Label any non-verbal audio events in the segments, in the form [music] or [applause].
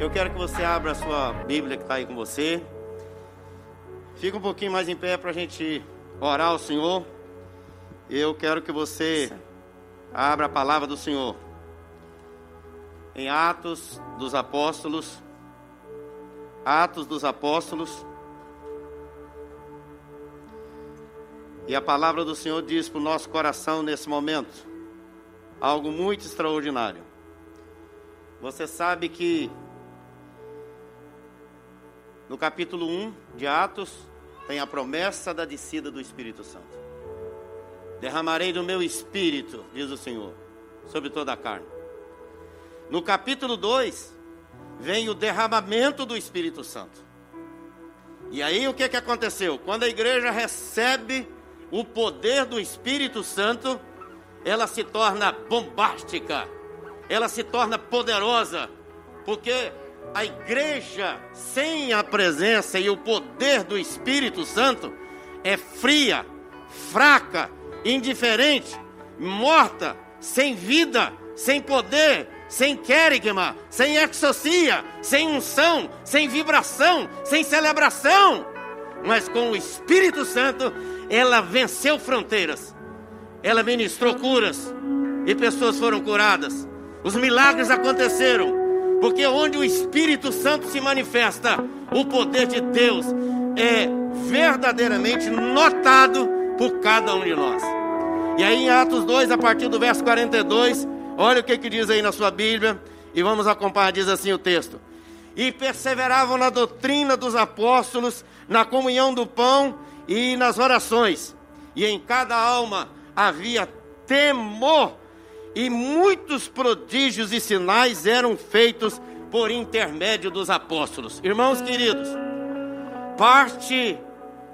Eu quero que você abra a sua Bíblia que está aí com você. Fica um pouquinho mais em pé para a gente orar ao Senhor. Eu quero que você abra a palavra do Senhor. Em Atos dos Apóstolos. Atos dos Apóstolos. E a palavra do Senhor diz para o nosso coração nesse momento algo muito extraordinário. Você sabe que no capítulo 1 de Atos tem a promessa da descida do Espírito Santo. Derramarei do meu espírito, diz o Senhor, sobre toda a carne. No capítulo 2 vem o derramamento do Espírito Santo. E aí o que, que aconteceu? Quando a igreja recebe o poder do Espírito Santo, ela se torna bombástica, ela se torna poderosa, porque a igreja sem a presença e o poder do Espírito Santo é fria, fraca, indiferente, morta, sem vida, sem poder, sem querigma, sem exocia, sem unção, sem vibração, sem celebração. Mas com o Espírito Santo, ela venceu fronteiras ela ministrou curas e pessoas foram curadas. Os milagres aconteceram, porque onde o Espírito Santo se manifesta, o poder de Deus é verdadeiramente notado por cada um de nós. E aí em Atos 2, a partir do verso 42, olha o que, que diz aí na sua Bíblia, e vamos acompanhar, diz assim o texto. E perseveravam na doutrina dos apóstolos, na comunhão do pão e nas orações. E em cada alma havia temor, e muitos prodígios e sinais eram feitos por intermédio dos apóstolos. Irmãos queridos, parte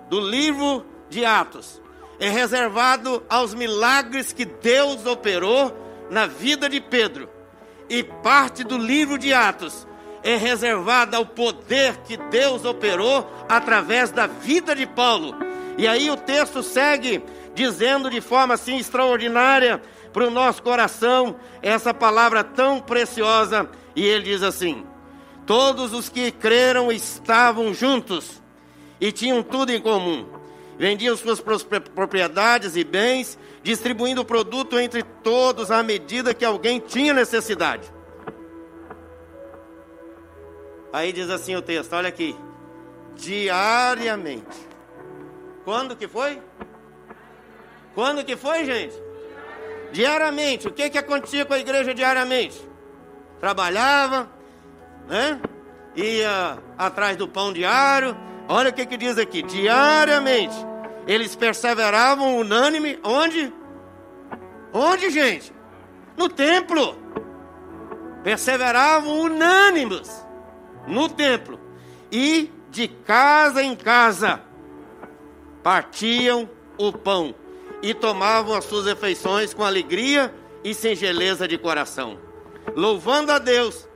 do livro de Atos é reservado aos milagres que Deus operou na vida de Pedro, e parte do livro de Atos é reservada ao poder que Deus operou através da vida de Paulo. E aí o texto segue dizendo de forma assim extraordinária para o nosso coração essa palavra tão preciosa. E ele diz assim: Todos os que creram estavam juntos e tinham tudo em comum. Vendiam suas propriedades e bens, distribuindo o produto entre todos à medida que alguém tinha necessidade. Aí diz assim o texto, olha aqui. Diariamente. Quando que foi? Quando que foi, gente? Diariamente. O que que acontecia com a igreja diariamente? Trabalhava, né? Ia atrás do pão diário. Olha o que que diz aqui. Diariamente. Eles perseveravam unânime. Onde? Onde, gente? No templo. Perseveravam unânimes no templo. E de casa em casa partiam o pão e tomavam as suas refeições com alegria e singeleza de coração, louvando a Deus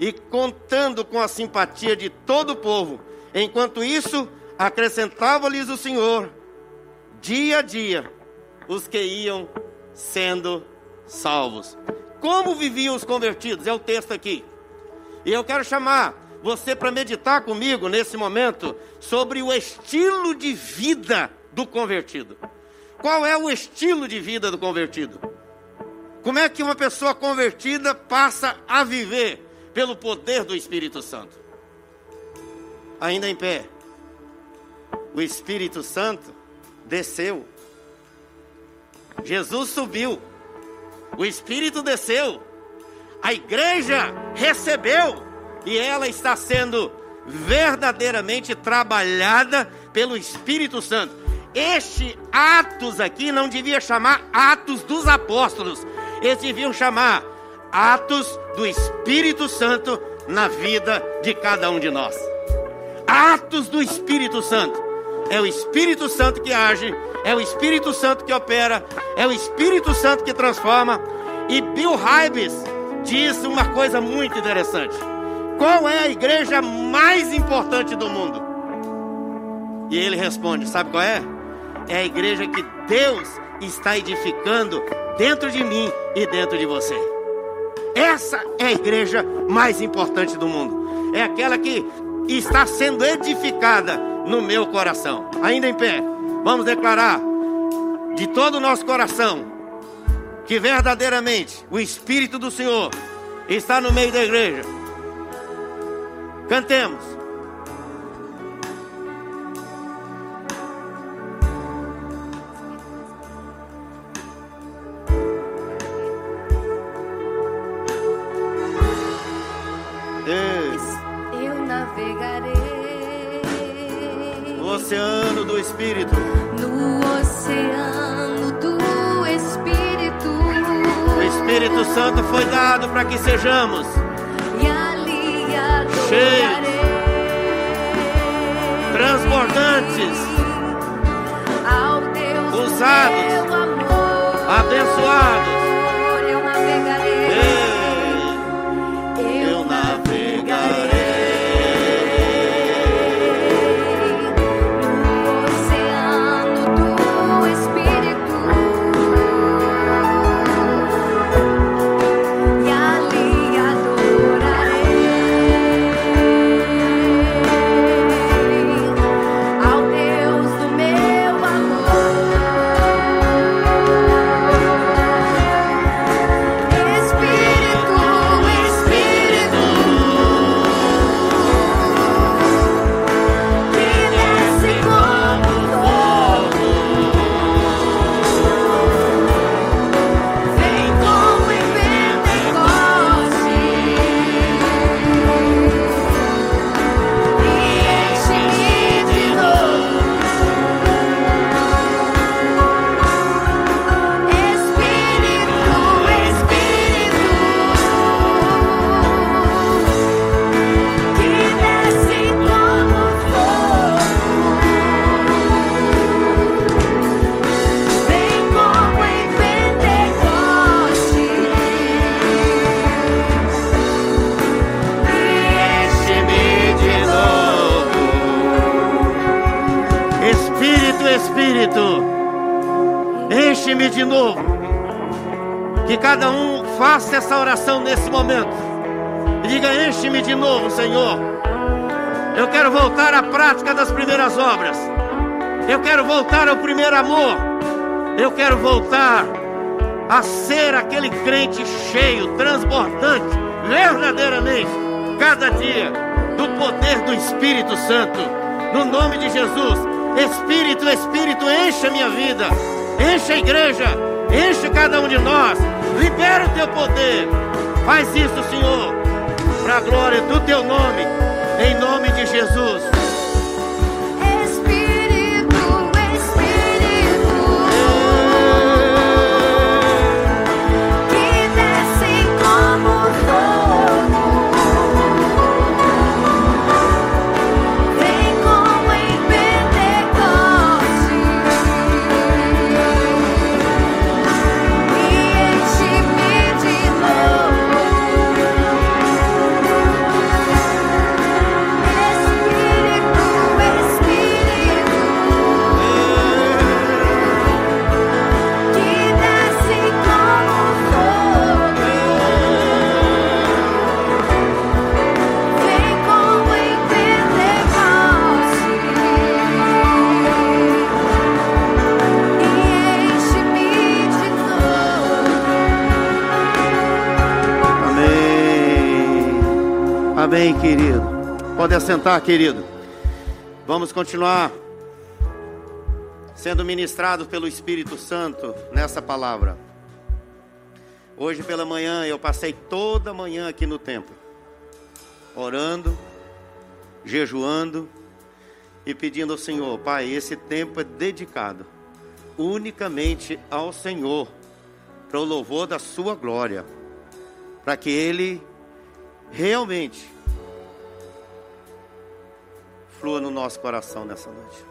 e contando com a simpatia de todo o povo. Enquanto isso, acrescentava-lhes o Senhor, dia a dia, os que iam sendo salvos. Como viviam os convertidos? É o texto aqui. E eu quero chamar você para meditar comigo nesse momento sobre o estilo de vida do convertido. Qual é o estilo de vida do convertido? Como é que uma pessoa convertida passa a viver pelo poder do Espírito Santo? Ainda em pé, o Espírito Santo desceu. Jesus subiu. O Espírito desceu. A igreja recebeu. E ela está sendo verdadeiramente trabalhada pelo Espírito Santo. Este Atos aqui não devia chamar Atos dos Apóstolos, eles deviam chamar Atos do Espírito Santo na vida de cada um de nós. Atos do Espírito Santo. É o Espírito Santo que age, é o Espírito Santo que opera, é o Espírito Santo que transforma. E Bill Hybels disse uma coisa muito interessante. Qual é a igreja mais importante do mundo? E ele responde: Sabe qual é? É a igreja que Deus está edificando dentro de mim e dentro de você. Essa é a igreja mais importante do mundo. É aquela que está sendo edificada no meu coração. Ainda em pé, vamos declarar de todo o nosso coração que verdadeiramente o Espírito do Senhor está no meio da igreja. Cantemos. Oceano do Espírito. No oceano do Espírito. O Espírito Santo foi dado para que sejamos e ali cheios, transbordantes, usados, abençoados. Amor. Eu quero voltar a ser aquele crente cheio, transbordante, verdadeiramente, cada dia, do poder do Espírito Santo. No nome de Jesus, Espírito, Espírito, enche a minha vida, enche a igreja, enche cada um de nós, libera o teu poder. Faz isso, Senhor, para a glória do teu nome, em nome de Jesus. Amém, querido. Pode assentar, querido. Vamos continuar sendo ministrados pelo Espírito Santo nessa palavra. Hoje pela manhã eu passei toda a manhã aqui no templo, orando, jejuando e pedindo ao Senhor, Pai, esse tempo é dedicado unicamente ao Senhor, para o louvor da Sua glória, para que Ele realmente flua no nosso coração nessa noite.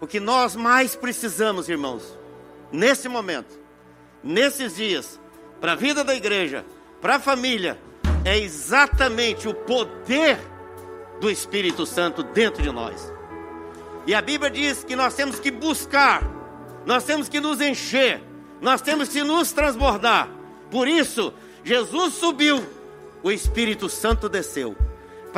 O que nós mais precisamos, irmãos, nesse momento, nesses dias, para a vida da igreja, para a família, é exatamente o poder do Espírito Santo dentro de nós. E a Bíblia diz que nós temos que buscar, nós temos que nos encher, nós temos que nos transbordar. Por isso, Jesus subiu, o Espírito Santo desceu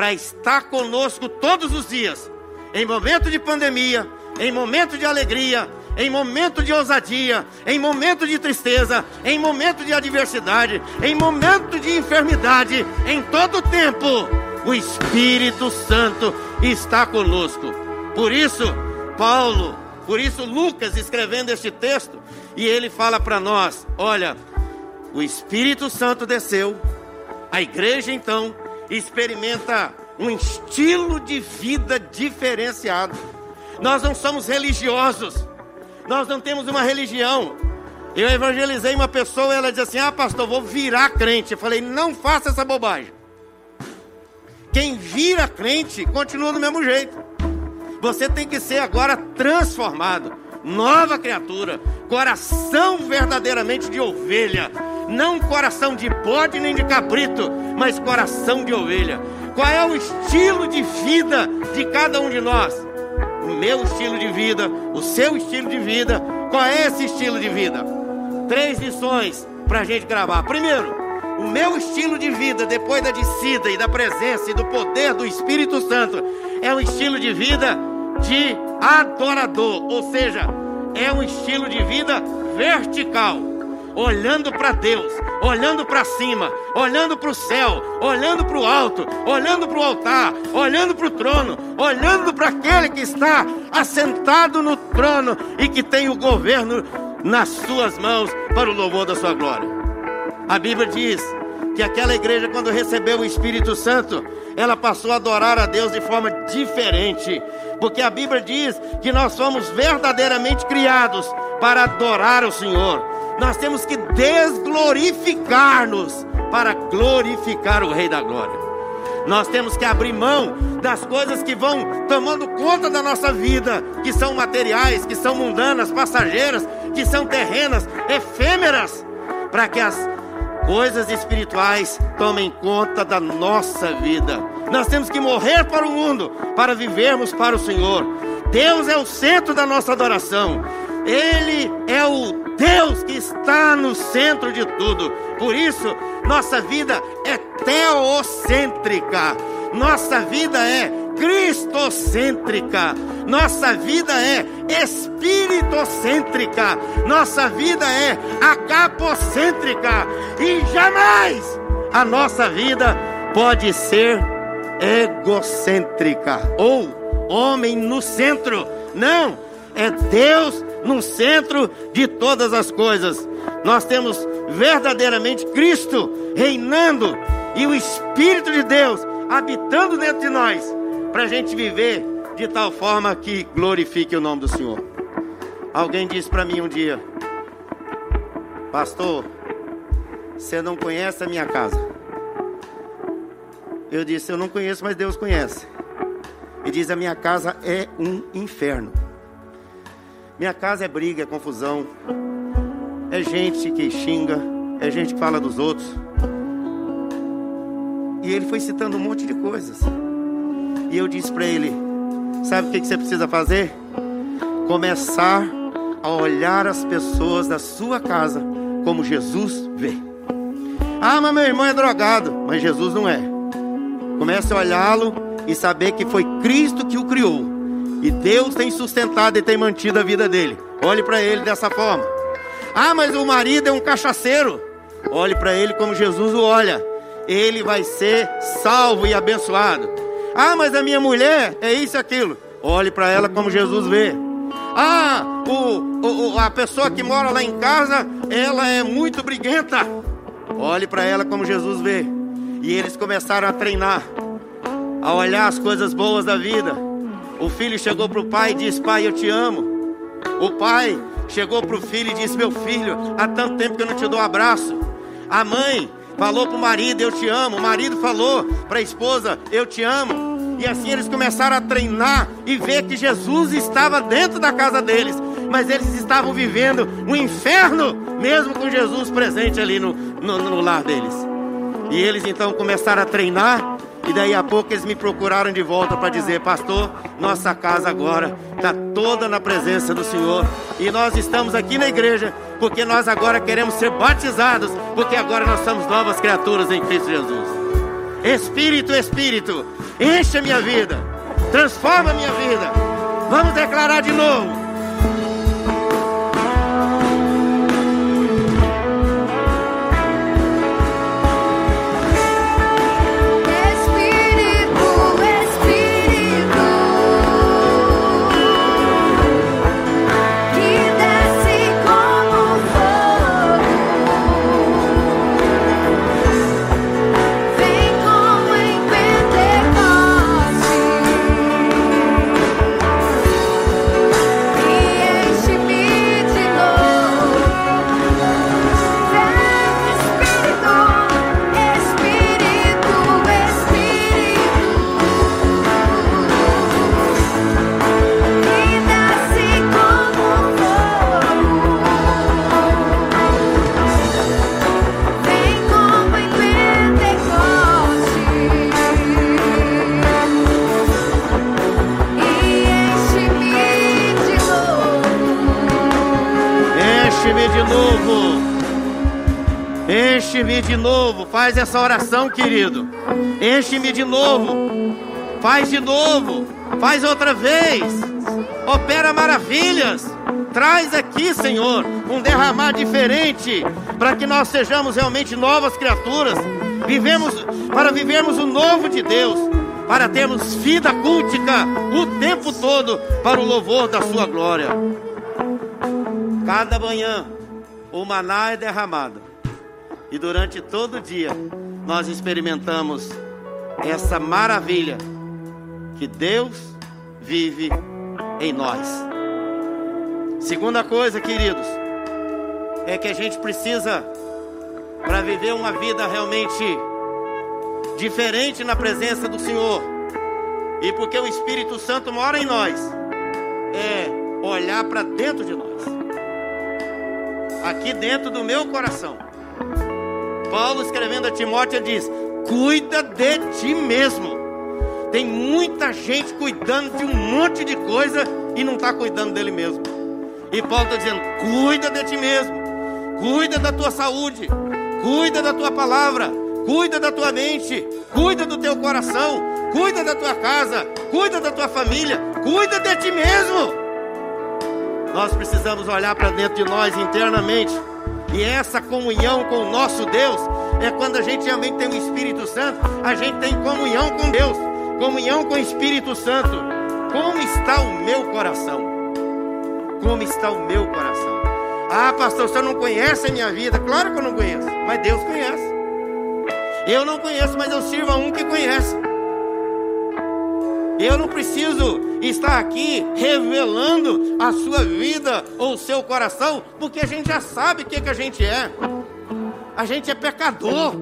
para estar conosco todos os dias, em momento de pandemia, em momento de alegria, em momento de ousadia, em momento de tristeza, em momento de adversidade, em momento de enfermidade, em todo tempo, o Espírito Santo está conosco. Por isso, Paulo, por isso Lucas escrevendo este texto, e ele fala para nós: olha, o Espírito Santo desceu, a igreja então experimenta um estilo de vida diferenciado. Nós não somos religiosos, nós não temos uma religião. Eu evangelizei uma pessoa ela disse assim: Ah, pastor, vou virar crente. Eu falei: Não faça essa bobagem. Quem vira crente continua do mesmo jeito. Você tem que ser agora transformado, nova criatura, coração verdadeiramente de ovelha, não coração de bode nem de cabrito, mas coração de ovelha. Qual é o estilo de vida de cada um de nós? o meu estilo de vida, o seu estilo de vida. Qual é esse estilo de vida? Três lições para a gente gravar. Primeiro, o meu estilo de vida depois da descida e da presença e do poder do Espírito Santo é um estilo de vida de adorador, ou seja, é um estilo de vida vertical olhando para Deus, olhando para cima, olhando para o céu, olhando para o alto, olhando para o altar, olhando para o trono, olhando para aquele que está assentado no trono e que tem o governo nas suas mãos para o louvor da sua glória. A Bíblia diz que aquela igreja, quando recebeu o Espírito Santo, ela passou a adorar a Deus de forma diferente, porque a Bíblia diz que nós somos verdadeiramente criados para adorar o Senhor. Nós temos que desglorificar-nos para glorificar o Rei da Glória. Nós temos que abrir mão das coisas que vão tomando conta da nossa vida, que são materiais, que são mundanas, passageiras, que são terrenas, efêmeras, para que as coisas espirituais tomem conta da nossa vida. Nós temos que morrer para o mundo para vivermos para o Senhor. Deus é o centro da nossa adoração. Ele é o Deus que está no centro de tudo. Por isso, nossa vida é teocêntrica. Nossa vida é cristocêntrica. Nossa vida é espiritocêntrica. Nossa vida é agapocêntrica. E jamais a nossa vida pode ser egocêntrica ou homem no centro. Não, é Deus no centro de todas as coisas. Nós temos verdadeiramente Cristo reinando e o Espírito de Deus habitando dentro de nós, para a gente viver de tal forma que glorifique o nome do Senhor. Alguém disse para mim um dia, Pastor, você não conhece a minha casa. Eu disse, eu não conheço, mas Deus conhece. E diz: A minha casa é um inferno. Minha casa é briga, é confusão. É gente que xinga, é gente que fala dos outros. E ele foi citando um monte de coisas. E eu disse para ele: Sabe o que você precisa fazer? Começar a olhar as pessoas da sua casa como Jesus vê. Ah, mas meu irmão é drogado, mas Jesus não é. Comece a olhá-lo e saber que foi Cristo que o criou e Deus tem sustentado e tem mantido a vida dele. Olhe para ele dessa forma. Ah, mas o marido é um cachaceiro. Olhe para ele como Jesus o olha. Ele vai ser salvo e abençoado. Ah, mas a minha mulher é isso e aquilo. Olhe para ela como Jesus vê. Ah, o, o, a pessoa que mora lá em casa, ela é muito briguenta. Olhe para ela como Jesus vê. E eles começaram a treinar, a olhar as coisas boas da vida o filho chegou para o pai e disse: Pai, eu te amo. O pai chegou para o filho e disse: Meu filho, há tanto tempo que eu não te dou um abraço. A mãe falou para o marido: Eu te amo. O marido falou para a esposa: Eu te amo. E assim eles começaram a treinar e ver que Jesus estava dentro da casa deles. Mas eles estavam vivendo um inferno, mesmo com Jesus presente ali no, no, no lar deles. E eles então começaram a treinar e daí a pouco eles me procuraram de volta para dizer: Pastor, nossa casa agora está toda na presença do Senhor. E nós estamos aqui na igreja porque nós agora queremos ser batizados, porque agora nós somos novas criaturas em Cristo Jesus. Espírito, Espírito, enche a minha vida, transforma a minha vida. Vamos declarar de novo. De novo. Enche-me de novo. Faz essa oração, querido. Enche-me de novo. Faz de novo. Faz outra vez. Opera maravilhas. Traz aqui, Senhor, um derramar diferente, para que nós sejamos realmente novas criaturas. Vivemos para vivermos o novo de Deus, para termos vida cultica o tempo todo para o louvor da sua glória. Cada manhã o maná é derramado. E durante todo o dia nós experimentamos essa maravilha que Deus vive em nós. Segunda coisa, queridos, é que a gente precisa para viver uma vida realmente diferente na presença do Senhor. E porque o Espírito Santo mora em nós, é olhar para dentro de nós aqui dentro do meu coração. Paulo escrevendo a Timóteo diz: cuida de ti mesmo. Tem muita gente cuidando de um monte de coisa e não está cuidando dele mesmo. E Paulo está dizendo: cuida de ti mesmo, cuida da tua saúde, cuida da tua palavra, cuida da tua mente, cuida do teu coração, cuida da tua casa, cuida da tua família, cuida de ti mesmo. Nós precisamos olhar para dentro de nós internamente. E essa comunhão com o nosso Deus é quando a gente realmente tem o Espírito Santo, a gente tem comunhão com Deus, comunhão com o Espírito Santo. Como está o meu coração? Como está o meu coração? Ah, pastor, você não conhece a minha vida? Claro que eu não conheço, mas Deus conhece. Eu não conheço, mas eu sirvo a um que conhece. Eu não preciso estar aqui revelando a sua vida ou o seu coração, porque a gente já sabe o que, que a gente é. A gente é pecador.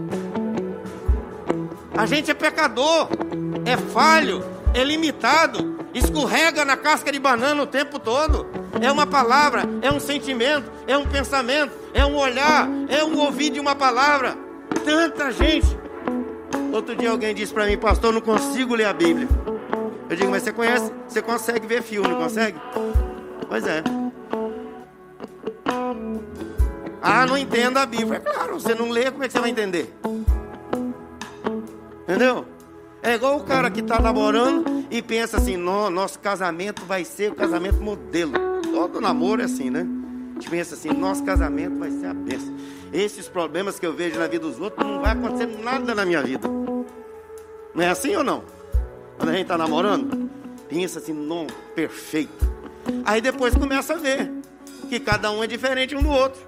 A gente é pecador, é falho, é limitado, escorrega na casca de banana o tempo todo. É uma palavra, é um sentimento, é um pensamento, é um olhar, é um ouvir de uma palavra. Tanta gente. Outro dia alguém disse para mim, pastor, não consigo ler a Bíblia. Eu digo, mas você conhece, você consegue ver filme, consegue? Pois é. Ah, não entendo a Bíblia. É claro, você não lê, como é que você vai entender? Entendeu? É igual o cara que está namorando e pensa assim: "No- nosso casamento vai ser o casamento modelo. Todo namoro é assim, né? A gente pensa assim: nosso casamento vai ser a bênção. Esses problemas que eu vejo na vida dos outros, não vai acontecer nada na minha vida. Não é assim ou não? Quando a gente está namorando, pensa assim: não, perfeito. Aí depois começa a ver que cada um é diferente um do outro.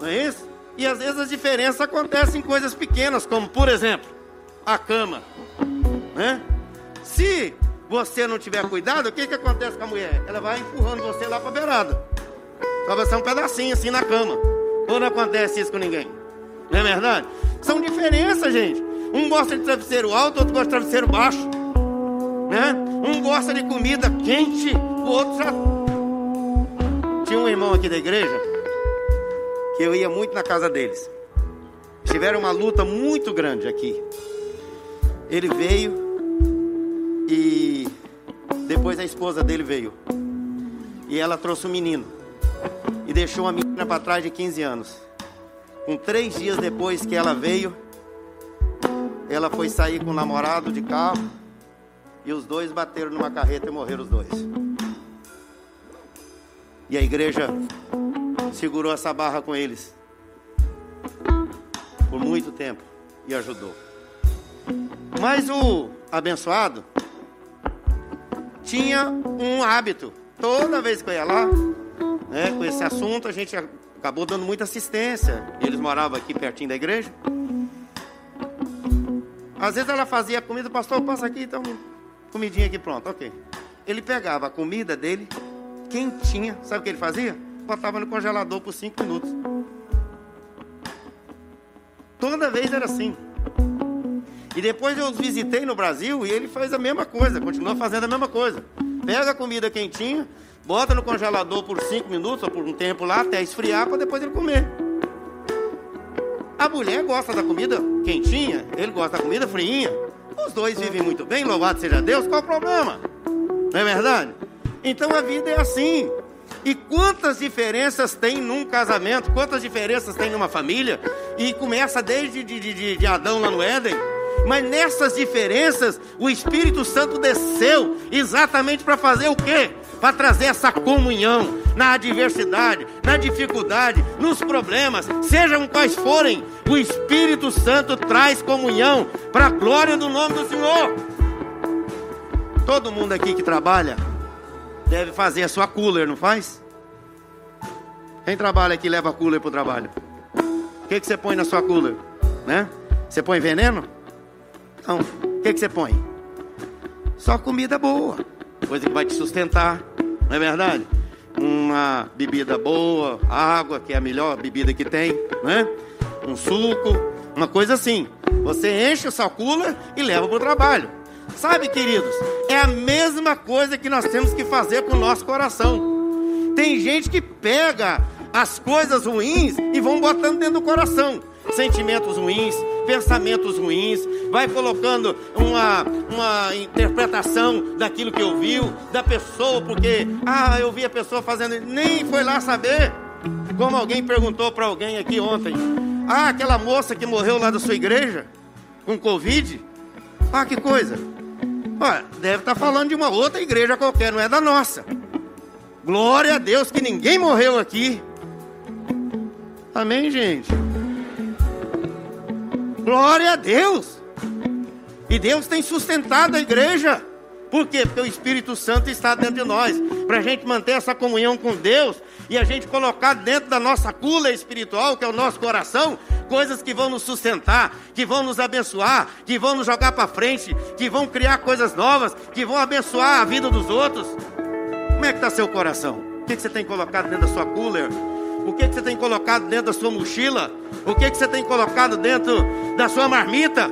Não é isso? E às vezes as diferenças acontecem em coisas pequenas, como por exemplo, a cama. Né? Se você não tiver cuidado, o que, que acontece com a mulher? Ela vai empurrando você lá para a beirada. Só vai ser um pedacinho assim na cama. Ou não acontece isso com ninguém? Não é verdade? São diferenças, gente. Um gosta de travesseiro alto, outro gosta de travesseiro baixo. Né? Um gosta de comida quente, o outro. Tinha um irmão aqui da igreja que eu ia muito na casa deles. Tiveram uma luta muito grande aqui. Ele veio e depois a esposa dele veio. E ela trouxe um menino. e deixou uma menina para trás de 15 anos. Com três dias depois que ela veio, ela foi sair com o namorado de carro e os dois bateram numa carreta e morreram os dois. E a igreja segurou essa barra com eles por muito tempo e ajudou. Mas o abençoado tinha um hábito. Toda vez que eu ia lá, né, com esse assunto, a gente acabou dando muita assistência. Eles moravam aqui pertinho da igreja. Às vezes ela fazia comida, pastor, passa aqui, então, comidinha aqui pronto, ok. Ele pegava a comida dele, quentinha, sabe o que ele fazia? Botava no congelador por cinco minutos. Toda vez era assim. E depois eu os visitei no Brasil e ele faz a mesma coisa, continua fazendo a mesma coisa. Pega a comida quentinha, bota no congelador por cinco minutos ou por um tempo lá até esfriar para depois ele comer. A mulher gosta da comida quentinha, ele gosta da comida friinha. Os dois vivem muito bem, louvado seja Deus, qual o problema? Não é verdade? Então a vida é assim. E quantas diferenças tem num casamento, quantas diferenças tem numa família, e começa desde de, de, de Adão lá no Éden. Mas nessas diferenças, o Espírito Santo desceu exatamente para fazer o quê? Para trazer essa comunhão na adversidade, na dificuldade, nos problemas, sejam quais forem. O Espírito Santo traz comunhão para a glória do nome do Senhor. Todo mundo aqui que trabalha deve fazer a sua cooler, não faz? Quem trabalha aqui leva cooler para o trabalho. O que, que você põe na sua cooler? Né? Você põe veneno? Não. O que, que você põe? Só comida boa. Coisa que vai te sustentar. Não é verdade? Uma bebida boa, água, que é a melhor bebida que tem, né? Um suco, uma coisa assim. Você enche o cooler e leva para o trabalho. Sabe, queridos, é a mesma coisa que nós temos que fazer com o nosso coração. Tem gente que pega as coisas ruins e vão botando dentro do coração. Sentimentos ruins, pensamentos ruins, vai colocando uma, uma interpretação daquilo que ouviu, da pessoa, porque, ah, eu vi a pessoa fazendo, nem foi lá saber. Como alguém perguntou para alguém aqui ontem, ah, aquela moça que morreu lá da sua igreja, com Covid, ah, que coisa. Olha, deve estar tá falando de uma outra igreja qualquer, não é da nossa. Glória a Deus que ninguém morreu aqui. Amém, gente? Glória a Deus. E Deus tem sustentado a igreja. Por quê? Porque o Espírito Santo está dentro de nós. Para a gente manter essa comunhão com Deus e a gente colocar dentro da nossa cula espiritual, que é o nosso coração, coisas que vão nos sustentar, que vão nos abençoar, que vão nos jogar para frente, que vão criar coisas novas, que vão abençoar a vida dos outros. Como é que está seu coração? O que, que você tem colocado dentro da sua cooler? O que, que você tem colocado dentro da sua mochila? O que, que você tem colocado dentro da sua marmita?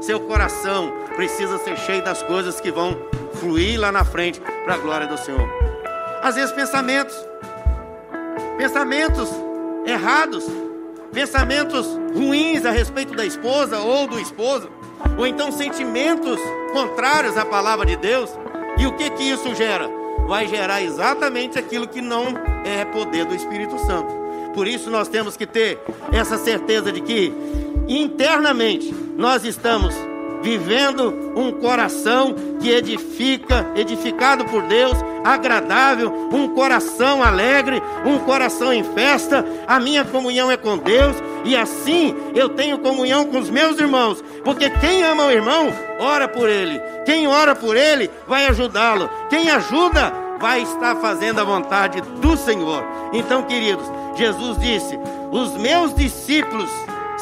Seu coração precisa ser cheio das coisas que vão fluir lá na frente para a glória do Senhor. Às vezes pensamentos, pensamentos errados, pensamentos ruins a respeito da esposa ou do esposo, ou então sentimentos contrários à palavra de Deus. E o que que isso gera? Vai gerar exatamente aquilo que não é poder do Espírito Santo. Por isso nós temos que ter essa certeza de que internamente nós estamos vivendo um coração que edifica, edificado por Deus, agradável, um coração alegre, um coração em festa. A minha comunhão é com Deus e assim eu tenho comunhão com os meus irmãos, porque quem ama o irmão, ora por ele. Quem ora por ele, vai ajudá-lo. Quem ajuda, vai estar fazendo a vontade do Senhor. Então, queridos, Jesus disse: Os meus discípulos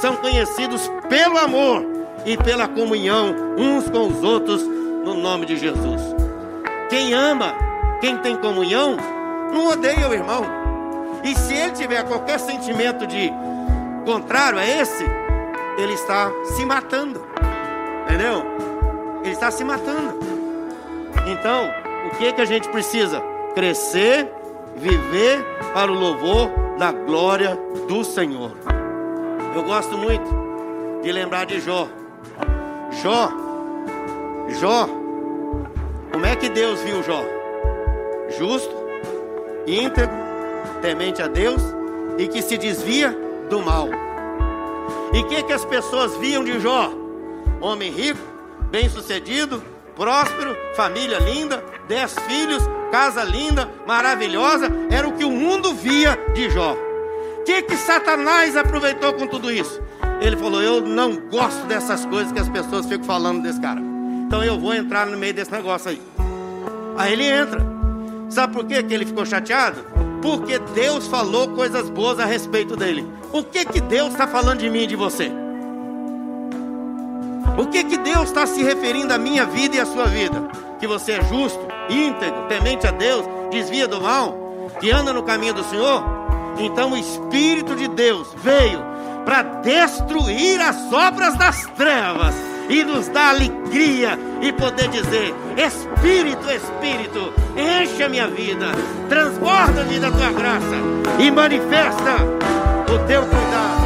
são conhecidos pelo amor e pela comunhão uns com os outros, no nome de Jesus. Quem ama, quem tem comunhão, não odeia o irmão. E se ele tiver qualquer sentimento de contrário a esse, ele está se matando. Entendeu? Ele está se matando. Então, o que que a gente precisa? Crescer, viver para o louvor da glória do Senhor. Eu gosto muito de lembrar de Jó. Jó, Jó, como é que Deus viu Jó? Justo, íntegro, temente a Deus e que se desvia do mal. E o que, que as pessoas viam de Jó? Homem rico, bem-sucedido, próspero, família linda, dez filhos, casa linda, maravilhosa. Era o que o mundo via de Jó. O que, que Satanás aproveitou com tudo isso? Ele falou: Eu não gosto dessas coisas que as pessoas ficam falando desse cara. Então eu vou entrar no meio desse negócio aí. Aí ele entra. Sabe por quê que ele ficou chateado? Porque Deus falou coisas boas a respeito dele. O que que Deus está falando de mim e de você? O que que Deus está se referindo à minha vida e à sua vida? Que você é justo, íntegro, temente a Deus, desvia do mal, que anda no caminho do Senhor? Então o Espírito de Deus veio para destruir as obras das trevas e nos dar alegria e poder dizer: Espírito, Espírito, enche a minha vida, transborda-me da tua graça e manifesta o teu cuidado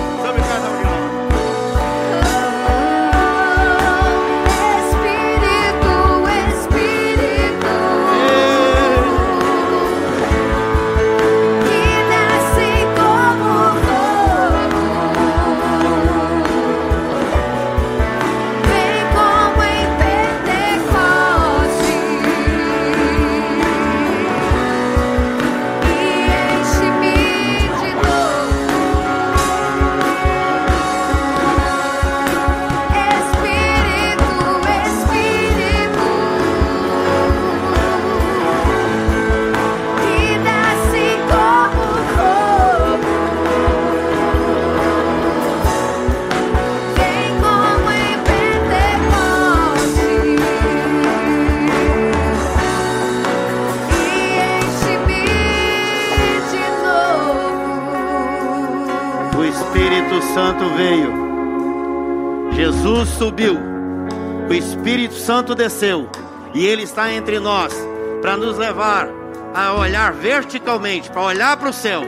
Santo desceu. E ele está entre nós para nos levar a olhar verticalmente, para olhar para o céu,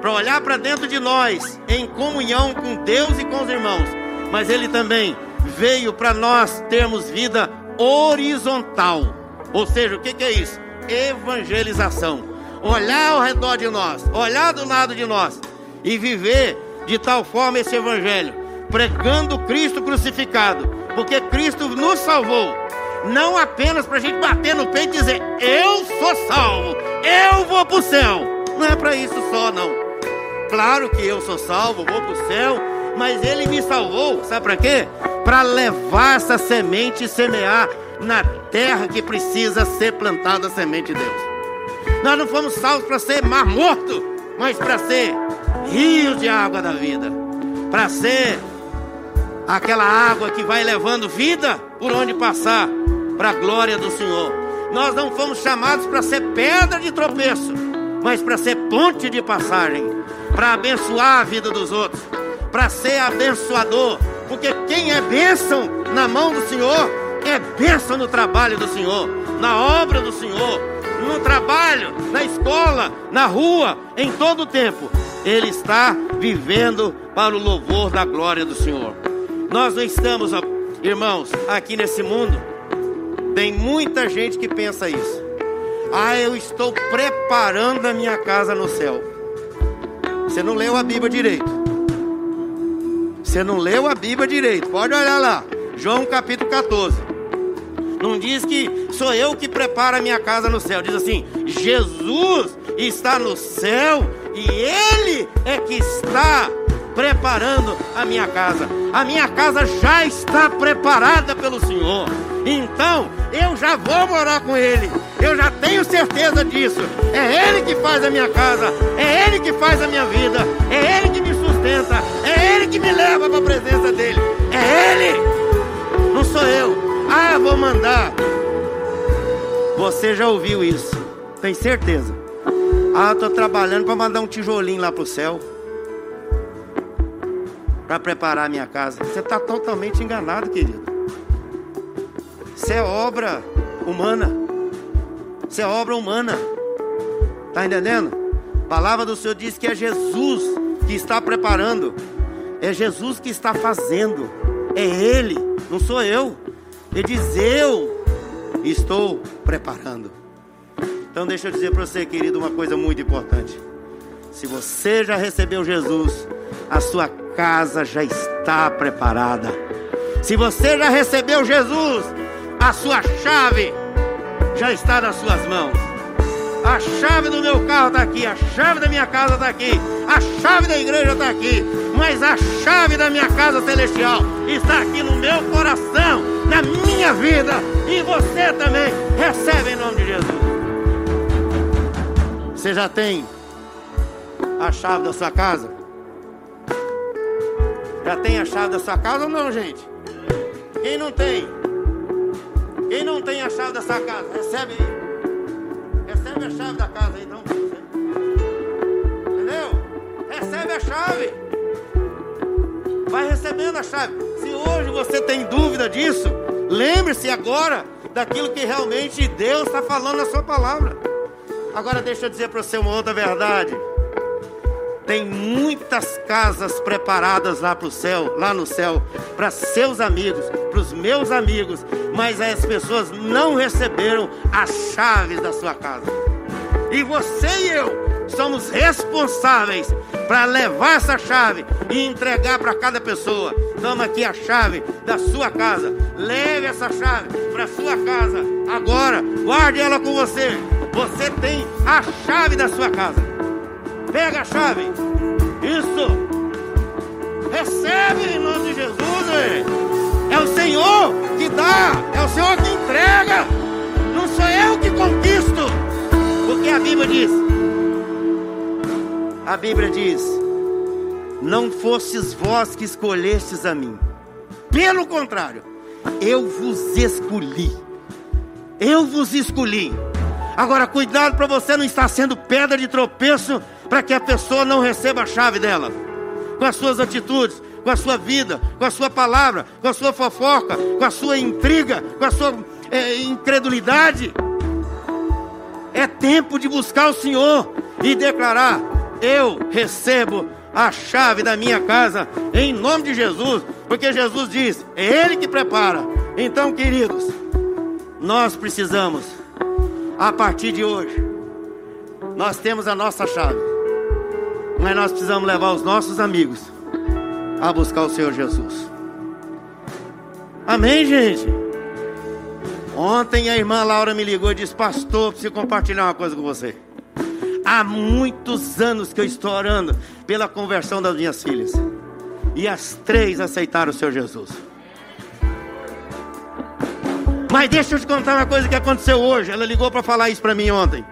para olhar para dentro de nós, em comunhão com Deus e com os irmãos. Mas ele também veio para nós termos vida horizontal. Ou seja, o que, que é isso? Evangelização. Olhar ao redor de nós, olhar do lado de nós e viver de tal forma esse evangelho, pregando Cristo crucificado, porque Cristo nos salvou, não apenas para a gente bater no peito e dizer eu sou salvo, eu vou para o céu, não é para isso só não. Claro que eu sou salvo, vou para o céu, mas Ele me salvou, sabe para quê? Para levar essa semente e semear na terra que precisa ser plantada a semente de Deus. Nós não fomos salvos para ser mar morto, mas para ser rios de água da vida, para ser aquela água que vai levando vida por onde passar, para a glória do Senhor. Nós não fomos chamados para ser pedra de tropeço, mas para ser ponte de passagem, para abençoar a vida dos outros, para ser abençoador, porque quem é bênção na mão do Senhor é bênção no trabalho do Senhor, na obra do Senhor, no trabalho, na escola, na rua, em todo o tempo. Ele está vivendo para o louvor da glória do Senhor. Nós não estamos, irmãos, aqui nesse mundo. Tem muita gente que pensa isso. Ah, eu estou preparando a minha casa no céu. Você não leu a Bíblia direito. Você não leu a Bíblia direito. Pode olhar lá. João capítulo 14. Não diz que sou eu que preparo a minha casa no céu. Diz assim: Jesus está no céu e Ele é que está preparando a minha casa. A minha casa já está preparada pelo Senhor. Então eu já vou morar com Ele. Eu já tenho certeza disso. É Ele que faz a minha casa. É Ele que faz a minha vida. É Ele que me sustenta. É Ele que me leva para a presença dele. É Ele. Não sou eu. Ah, vou mandar. Você já ouviu isso? Tem certeza? Ah, estou trabalhando para mandar um tijolinho lá pro céu. Para preparar a minha casa. Você está totalmente enganado, querido. Isso é obra humana. Isso é obra humana. Tá entendendo? A palavra do Senhor diz que é Jesus que está preparando. É Jesus que está fazendo. É Ele, não sou eu. Ele diz: Eu estou preparando. Então, deixa eu dizer para você, querido, uma coisa muito importante. Se você já recebeu Jesus, a sua casa já está preparada. Se você já recebeu Jesus, a sua chave já está nas suas mãos. A chave do meu carro está aqui, a chave da minha casa está aqui, a chave da igreja está aqui, mas a chave da minha casa celestial está aqui no meu coração, na minha vida, e você também recebe em nome de Jesus. Você já tem a chave da sua casa? Já tem a chave da sua casa ou não, gente? Quem não tem? Quem não tem a chave da sua casa, recebe aí. Recebe a chave da casa aí, então. Entendeu? Recebe a chave. Vai recebendo a chave. Se hoje você tem dúvida disso, lembre-se agora daquilo que realmente Deus está falando na sua palavra. Agora deixa eu dizer para você uma outra verdade. Tem muitas casas preparadas lá para o céu, lá no céu, para seus amigos, para os meus amigos, mas as pessoas não receberam as chaves da sua casa. E você e eu somos responsáveis para levar essa chave e entregar para cada pessoa. Toma aqui a chave da sua casa. Leve essa chave para sua casa. Agora, guarde ela com você. Você tem a chave da sua casa. Pega a chave. Isso. Recebe em nome de Jesus. véi. É o Senhor que dá. É o Senhor que entrega. Não sou eu que conquisto. Porque a Bíblia diz. A Bíblia diz: Não fostes vós que escolhestes a mim. Pelo contrário, eu vos escolhi. Eu vos escolhi. Agora, cuidado para você não estar sendo pedra de tropeço para que a pessoa não receba a chave dela. Com as suas atitudes, com a sua vida, com a sua palavra, com a sua fofoca, com a sua intriga, com a sua eh, incredulidade. É tempo de buscar o Senhor e declarar: Eu recebo a chave da minha casa em nome de Jesus, porque Jesus diz: É Ele que prepara. Então, queridos, nós precisamos, a partir de hoje, nós temos a nossa chave, mas nós precisamos levar os nossos amigos a buscar o Senhor Jesus. Amém, gente? Ontem a irmã Laura me ligou e disse: Pastor, preciso compartilhar uma coisa com você. Há muitos anos que eu estou orando pela conversão das minhas filhas. E as três aceitaram o Senhor Jesus. Mas deixa eu te contar uma coisa que aconteceu hoje. Ela ligou para falar isso para mim ontem.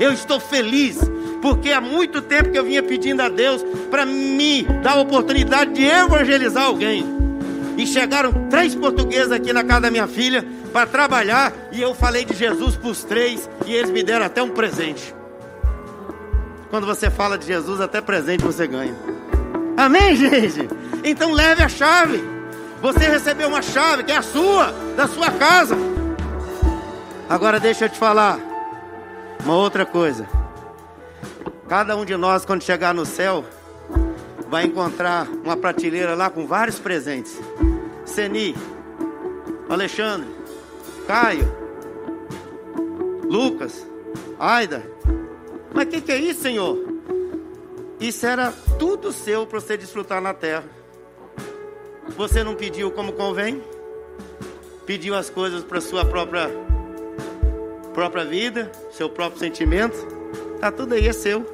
Eu estou feliz porque há muito tempo que eu vinha pedindo a Deus para me dar a oportunidade de evangelizar alguém. E chegaram três portugueses aqui na casa da minha filha para trabalhar e eu falei de Jesus para os três e eles me deram até um presente. Quando você fala de Jesus, até presente você ganha. Amém, [laughs] gente? Então leve a chave. Você recebeu uma chave que é a sua, da sua casa. Agora deixa eu te falar uma outra coisa. Cada um de nós, quando chegar no céu, vai encontrar uma prateleira lá com vários presentes. Seni, Alexandre, Caio, Lucas, Aida. Mas o que, que é isso, Senhor? Isso era tudo seu para você desfrutar na terra. Você não pediu como convém, pediu as coisas para sua própria própria vida, seu próprio sentimento. Tá tudo aí é seu.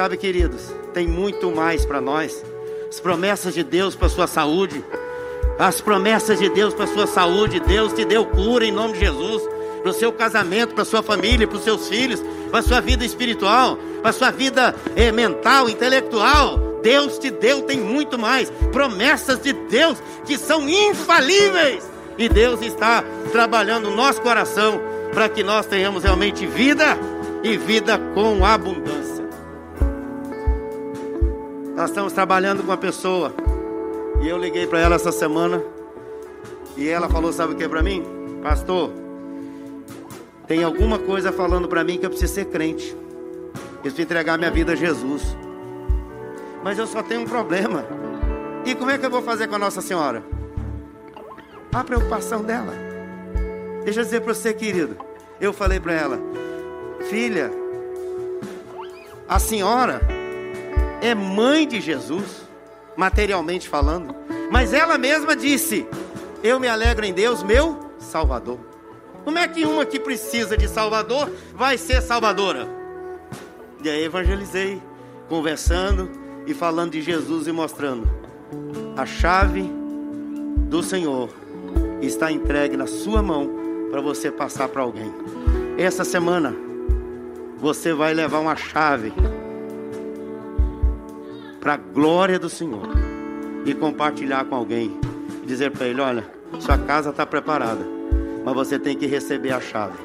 Sabe, queridos, tem muito mais para nós. As promessas de Deus para sua saúde, as promessas de Deus para sua saúde, Deus te deu cura em nome de Jesus, para o seu casamento, para sua família, para os seus filhos, para sua vida espiritual, para sua vida eh, mental, intelectual. Deus te deu, tem muito mais. Promessas de Deus que são infalíveis. E Deus está trabalhando no nosso coração para que nós tenhamos realmente vida e vida com abundância. Nós estamos trabalhando com uma pessoa e eu liguei para ela essa semana e ela falou: Sabe o que para mim? Pastor, tem alguma coisa falando para mim que eu preciso ser crente, eu preciso entregar minha vida a Jesus. Mas eu só tenho um problema. E como é que eu vou fazer com a Nossa Senhora? A preocupação dela. Deixa eu dizer para você, querido. Eu falei para ela, filha, A senhora é mãe de Jesus, materialmente falando, mas ela mesma disse: Eu me alegro em Deus, meu Salvador. Como é que uma que precisa de Salvador vai ser salvadora? E aí evangelizei, conversando e falando de Jesus e mostrando. A chave do Senhor está entregue na sua mão para você passar para alguém. Essa semana você vai levar uma chave para a glória do Senhor e compartilhar com alguém. Dizer para ele: olha, sua casa está preparada, mas você tem que receber a chave.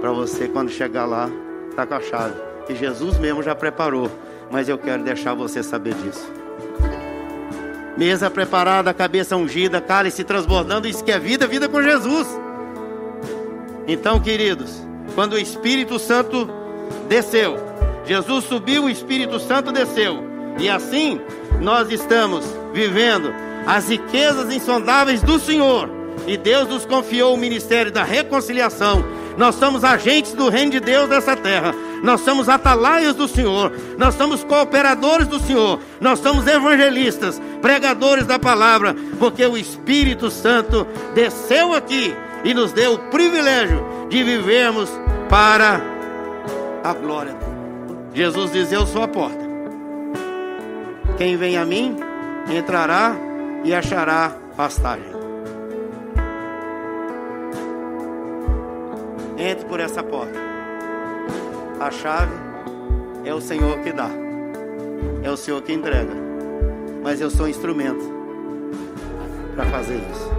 Para você, quando chegar lá, tá com a chave. Que Jesus mesmo já preparou, mas eu quero deixar você saber disso. Mesa preparada, cabeça ungida, cálice transbordando, isso que é vida, vida com Jesus. Então, queridos, quando o Espírito Santo desceu, Jesus subiu, o Espírito Santo desceu. E assim nós estamos vivendo as riquezas insondáveis do Senhor. E Deus nos confiou o ministério da reconciliação. Nós somos agentes do reino de Deus nessa terra. Nós somos atalaias do Senhor. Nós somos cooperadores do Senhor. Nós somos evangelistas, pregadores da palavra, porque o Espírito Santo desceu aqui e nos deu o privilégio de vivermos para a glória. Jesus diz: Eu sou a porta. Quem vem a mim entrará e achará pastagem. Entre por essa porta. A chave é o Senhor que dá, é o Senhor que entrega, mas eu sou instrumento para fazer isso.